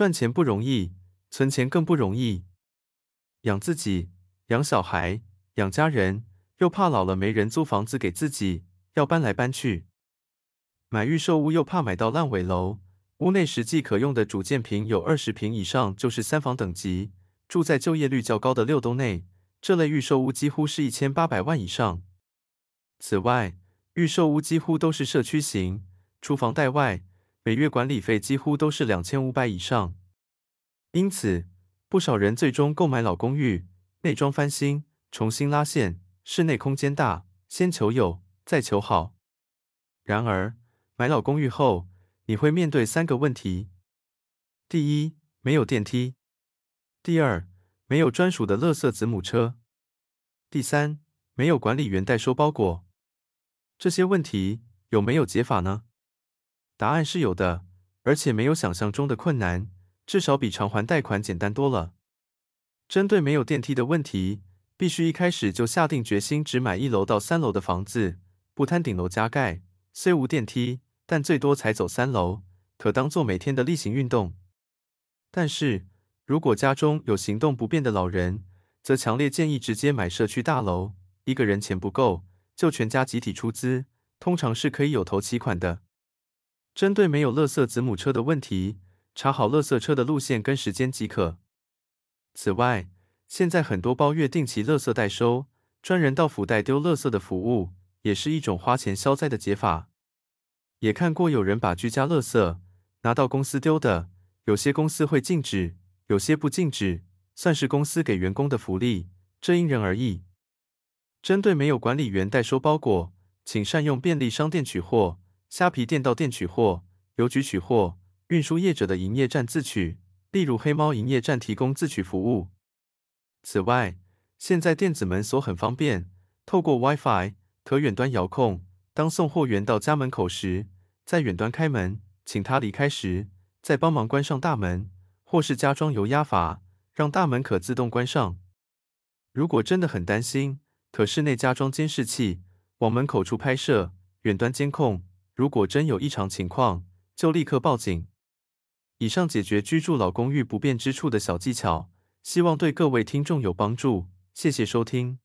赚钱不容易，存钱更不容易。养自己、养小孩、养家人，又怕老了没人租房子给自己，要搬来搬去。买预售屋又怕买到烂尾楼，屋内实际可用的主建平有二十平以上就是三房等级。住在就业率较高的六栋内，这类预售屋几乎是一千八百万以上。此外，预售屋几乎都是社区型，厨房带外，每月管理费几乎都是两千五百以上。因此，不少人最终购买老公寓，内装翻新，重新拉线，室内空间大，先求有，再求好。然而，买老公寓后，你会面对三个问题：第一，没有电梯。第二，没有专属的垃圾子母车；第三，没有管理员代收包裹。这些问题有没有解法呢？答案是有的，而且没有想象中的困难，至少比偿还贷款简单多了。针对没有电梯的问题，必须一开始就下定决心只买一楼到三楼的房子，不贪顶楼加盖。虽无电梯，但最多才走三楼，可当做每天的例行运动。但是，如果家中有行动不便的老人，则强烈建议直接买社区大楼。一个人钱不够，就全家集体出资，通常是可以有头期款的。针对没有垃圾子母车的问题，查好垃圾车的路线跟时间即可。此外，现在很多包月定期垃圾代收，专人到府代丢垃圾的服务，也是一种花钱消灾的解法。也看过有人把居家垃圾拿到公司丢的，有些公司会禁止。有些不禁止，算是公司给员工的福利，这因人而异。针对没有管理员代收包裹，请善用便利商店取货、虾皮店到店取货、邮局取货、运输业者的营业站自取，例如黑猫营业站提供自取服务。此外，现在电子门锁很方便，透过 WiFi 可远端遥控，当送货员到家门口时，在远端开门，请他离开时，再帮忙关上大门。或是加装油压阀，让大门可自动关上。如果真的很担心，可室内加装监视器，往门口处拍摄，远端监控。如果真有异常情况，就立刻报警。以上解决居住老公寓不便之处的小技巧，希望对各位听众有帮助。谢谢收听。